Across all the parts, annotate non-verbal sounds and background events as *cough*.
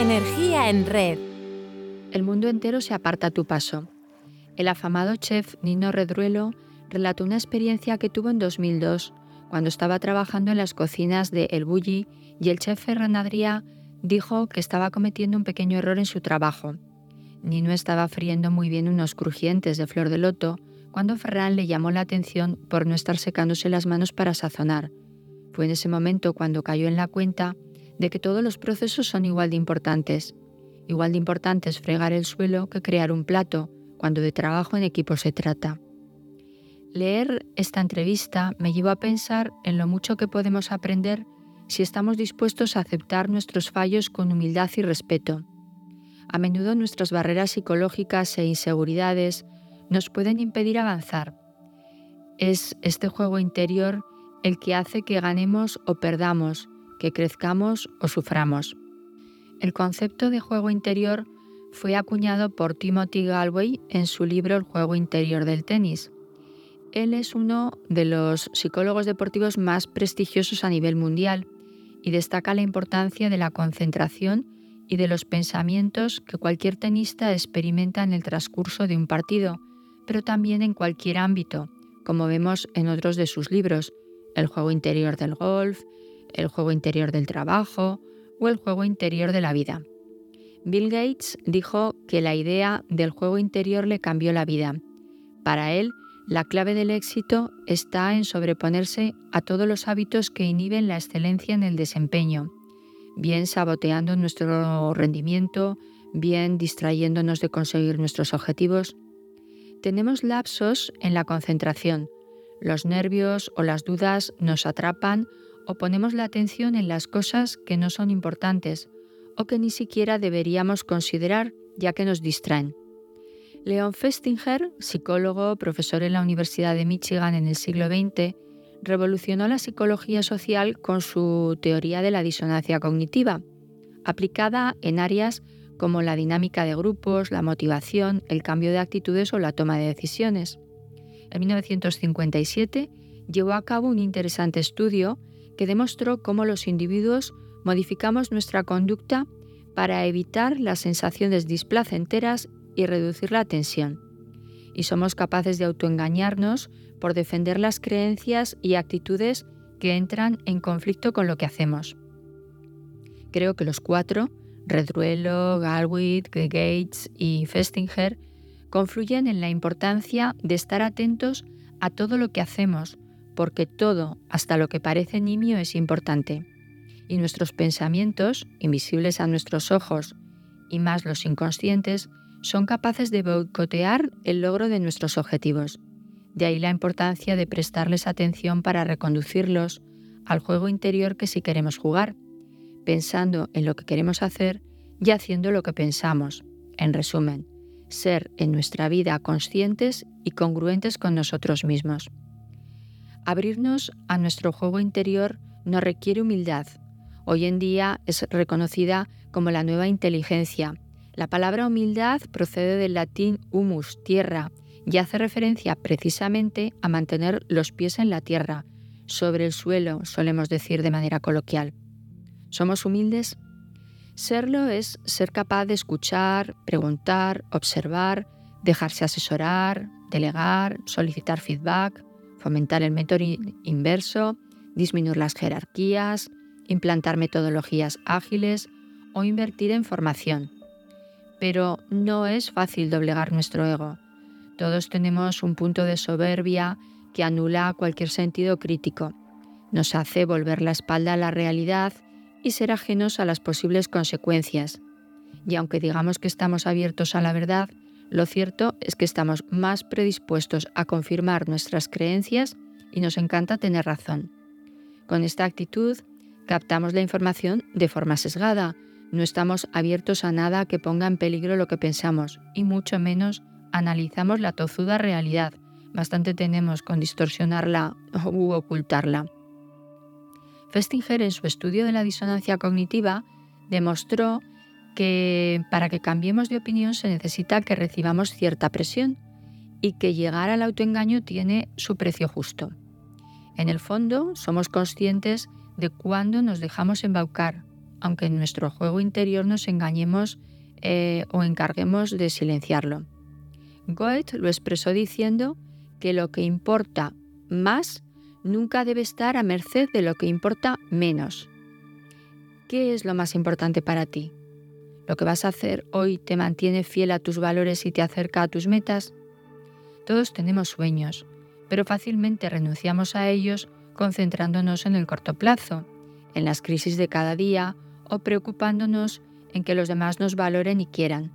Energía en red. El mundo entero se aparta a tu paso. El afamado chef Nino Redruelo relató una experiencia que tuvo en 2002 cuando estaba trabajando en las cocinas de El Bulli y el chef Ferran Adrià dijo que estaba cometiendo un pequeño error en su trabajo. Nino estaba friendo muy bien unos crujientes de flor de loto cuando Ferran le llamó la atención por no estar secándose las manos para sazonar. Fue en ese momento cuando cayó en la cuenta de que todos los procesos son igual de importantes. Igual de importante es fregar el suelo que crear un plato, cuando de trabajo en equipo se trata. Leer esta entrevista me llevó a pensar en lo mucho que podemos aprender si estamos dispuestos a aceptar nuestros fallos con humildad y respeto. A menudo nuestras barreras psicológicas e inseguridades nos pueden impedir avanzar. Es este juego interior el que hace que ganemos o perdamos, que crezcamos o suframos. El concepto de juego interior fue acuñado por Timothy Galway en su libro El juego interior del tenis. Él es uno de los psicólogos deportivos más prestigiosos a nivel mundial y destaca la importancia de la concentración y de los pensamientos que cualquier tenista experimenta en el transcurso de un partido, pero también en cualquier ámbito, como vemos en otros de sus libros, El juego interior del golf, el juego interior del trabajo o el juego interior de la vida. Bill Gates dijo que la idea del juego interior le cambió la vida. Para él, la clave del éxito está en sobreponerse a todos los hábitos que inhiben la excelencia en el desempeño, bien saboteando nuestro rendimiento, bien distrayéndonos de conseguir nuestros objetivos. Tenemos lapsos en la concentración. Los nervios o las dudas nos atrapan o ponemos la atención en las cosas que no son importantes o que ni siquiera deberíamos considerar ya que nos distraen. Leon Festinger, psicólogo, profesor en la Universidad de Michigan en el siglo XX, revolucionó la psicología social con su teoría de la disonancia cognitiva, aplicada en áreas como la dinámica de grupos, la motivación, el cambio de actitudes o la toma de decisiones. En 1957 llevó a cabo un interesante estudio que demostró cómo los individuos modificamos nuestra conducta para evitar las sensaciones displacenteras y reducir la tensión. Y somos capaces de autoengañarnos por defender las creencias y actitudes que entran en conflicto con lo que hacemos. Creo que los cuatro, Redruelo, Galwit, Gates y Festinger, confluyen en la importancia de estar atentos a todo lo que hacemos porque todo, hasta lo que parece nimio, es importante. Y nuestros pensamientos, invisibles a nuestros ojos, y más los inconscientes, son capaces de boicotear el logro de nuestros objetivos. De ahí la importancia de prestarles atención para reconducirlos al juego interior que sí queremos jugar, pensando en lo que queremos hacer y haciendo lo que pensamos. En resumen, ser en nuestra vida conscientes y congruentes con nosotros mismos. Abrirnos a nuestro juego interior nos requiere humildad. Hoy en día es reconocida como la nueva inteligencia. La palabra humildad procede del latín humus, tierra, y hace referencia precisamente a mantener los pies en la tierra, sobre el suelo, solemos decir de manera coloquial. ¿Somos humildes? Serlo es ser capaz de escuchar, preguntar, observar, dejarse asesorar, delegar, solicitar feedback, fomentar el método inverso, disminuir las jerarquías, implantar metodologías ágiles o invertir en formación. Pero no es fácil doblegar nuestro ego. Todos tenemos un punto de soberbia que anula cualquier sentido crítico. Nos hace volver la espalda a la realidad y ser ajenos a las posibles consecuencias. Y aunque digamos que estamos abiertos a la verdad, lo cierto es que estamos más predispuestos a confirmar nuestras creencias y nos encanta tener razón. Con esta actitud captamos la información de forma sesgada, no estamos abiertos a nada que ponga en peligro lo que pensamos y mucho menos analizamos la tozuda realidad. Bastante tenemos con distorsionarla *laughs* u ocultarla. Festinger en su estudio de la disonancia cognitiva demostró que para que cambiemos de opinión se necesita que recibamos cierta presión y que llegar al autoengaño tiene su precio justo. En el fondo, somos conscientes de cuándo nos dejamos embaucar, aunque en nuestro juego interior nos engañemos eh, o encarguemos de silenciarlo. Goethe lo expresó diciendo que lo que importa más nunca debe estar a merced de lo que importa menos. ¿Qué es lo más importante para ti? ¿Lo que vas a hacer hoy te mantiene fiel a tus valores y te acerca a tus metas? Todos tenemos sueños, pero fácilmente renunciamos a ellos concentrándonos en el corto plazo, en las crisis de cada día o preocupándonos en que los demás nos valoren y quieran.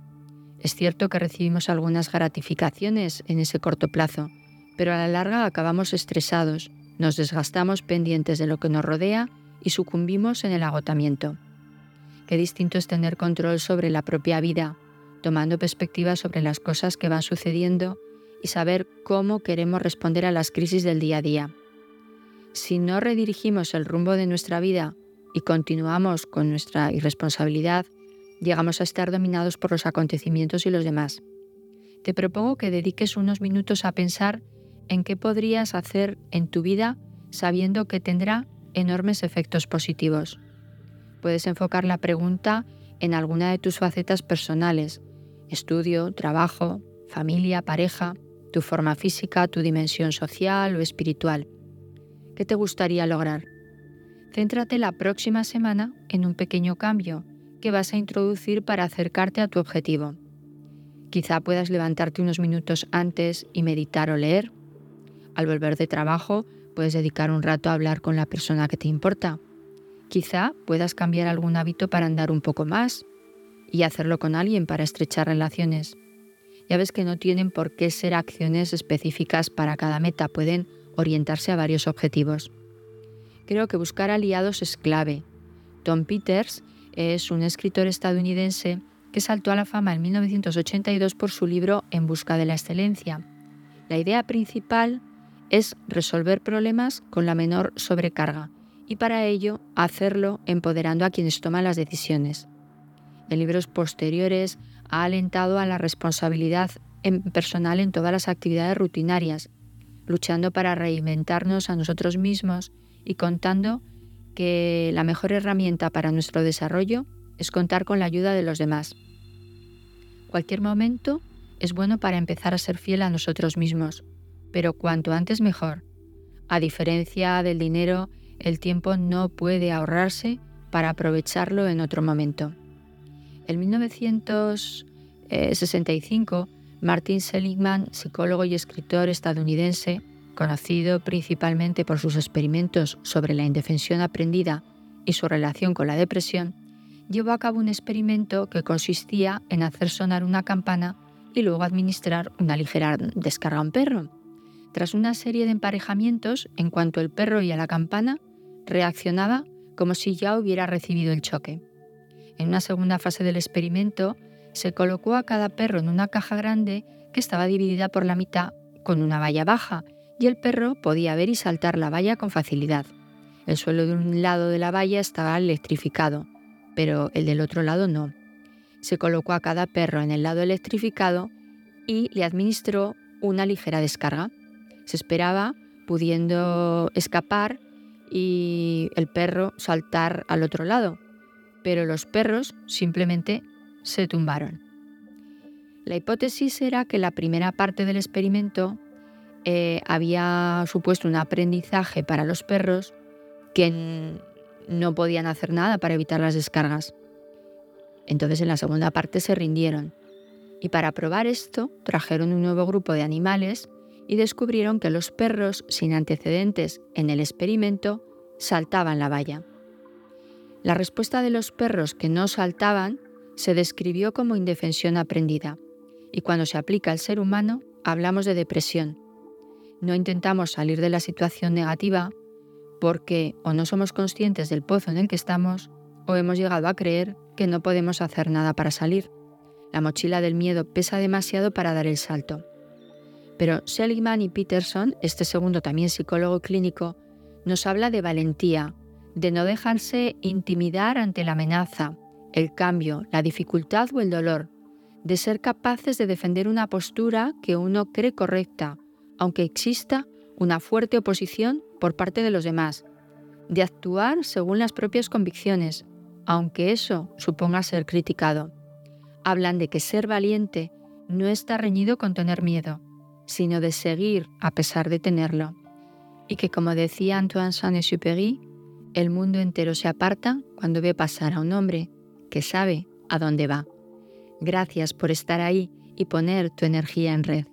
Es cierto que recibimos algunas gratificaciones en ese corto plazo, pero a la larga acabamos estresados, nos desgastamos pendientes de lo que nos rodea y sucumbimos en el agotamiento. Qué distinto es tener control sobre la propia vida, tomando perspectiva sobre las cosas que van sucediendo y saber cómo queremos responder a las crisis del día a día. Si no redirigimos el rumbo de nuestra vida y continuamos con nuestra irresponsabilidad, llegamos a estar dominados por los acontecimientos y los demás. Te propongo que dediques unos minutos a pensar en qué podrías hacer en tu vida sabiendo que tendrá enormes efectos positivos. Puedes enfocar la pregunta en alguna de tus facetas personales, estudio, trabajo, familia, pareja, tu forma física, tu dimensión social o espiritual. ¿Qué te gustaría lograr? Céntrate la próxima semana en un pequeño cambio que vas a introducir para acercarte a tu objetivo. Quizá puedas levantarte unos minutos antes y meditar o leer. Al volver de trabajo, puedes dedicar un rato a hablar con la persona que te importa. Quizá puedas cambiar algún hábito para andar un poco más y hacerlo con alguien para estrechar relaciones. Ya ves que no tienen por qué ser acciones específicas para cada meta, pueden orientarse a varios objetivos. Creo que buscar aliados es clave. Tom Peters es un escritor estadounidense que saltó a la fama en 1982 por su libro En busca de la excelencia. La idea principal es resolver problemas con la menor sobrecarga y para ello hacerlo empoderando a quienes toman las decisiones. En libros posteriores ha alentado a la responsabilidad personal en todas las actividades rutinarias, luchando para reinventarnos a nosotros mismos y contando que la mejor herramienta para nuestro desarrollo es contar con la ayuda de los demás. Cualquier momento es bueno para empezar a ser fiel a nosotros mismos, pero cuanto antes mejor. A diferencia del dinero, el tiempo no puede ahorrarse para aprovecharlo en otro momento. En 1965, Martin Seligman, psicólogo y escritor estadounidense, conocido principalmente por sus experimentos sobre la indefensión aprendida y su relación con la depresión, llevó a cabo un experimento que consistía en hacer sonar una campana y luego administrar una ligera descarga a un perro. Tras una serie de emparejamientos, en cuanto el perro oía la campana, reaccionaba como si ya hubiera recibido el choque. En una segunda fase del experimento, se colocó a cada perro en una caja grande que estaba dividida por la mitad con una valla baja y el perro podía ver y saltar la valla con facilidad. El suelo de un lado de la valla estaba electrificado, pero el del otro lado no. Se colocó a cada perro en el lado electrificado y le administró una ligera descarga. Se esperaba pudiendo escapar y el perro saltar al otro lado, pero los perros simplemente se tumbaron. La hipótesis era que la primera parte del experimento eh, había supuesto un aprendizaje para los perros que no podían hacer nada para evitar las descargas. Entonces en la segunda parte se rindieron. Y para probar esto trajeron un nuevo grupo de animales y descubrieron que los perros sin antecedentes en el experimento saltaban la valla. La respuesta de los perros que no saltaban se describió como indefensión aprendida y cuando se aplica al ser humano hablamos de depresión, no intentamos salir de la situación negativa porque o no somos conscientes del pozo en el que estamos o hemos llegado a creer que no podemos hacer nada para salir. La mochila del miedo pesa demasiado para dar el salto. Pero Seligman y Peterson, este segundo también psicólogo clínico, nos habla de valentía, de no dejarse intimidar ante la amenaza, el cambio, la dificultad o el dolor, de ser capaces de defender una postura que uno cree correcta, aunque exista una fuerte oposición por parte de los demás, de actuar según las propias convicciones, aunque eso suponga ser criticado. Hablan de que ser valiente no está reñido con tener miedo, sino de seguir a pesar de tenerlo. Y que como decía Antoine Saint-Exupéry, el mundo entero se aparta cuando ve pasar a un hombre que sabe a dónde va. Gracias por estar ahí y poner tu energía en red.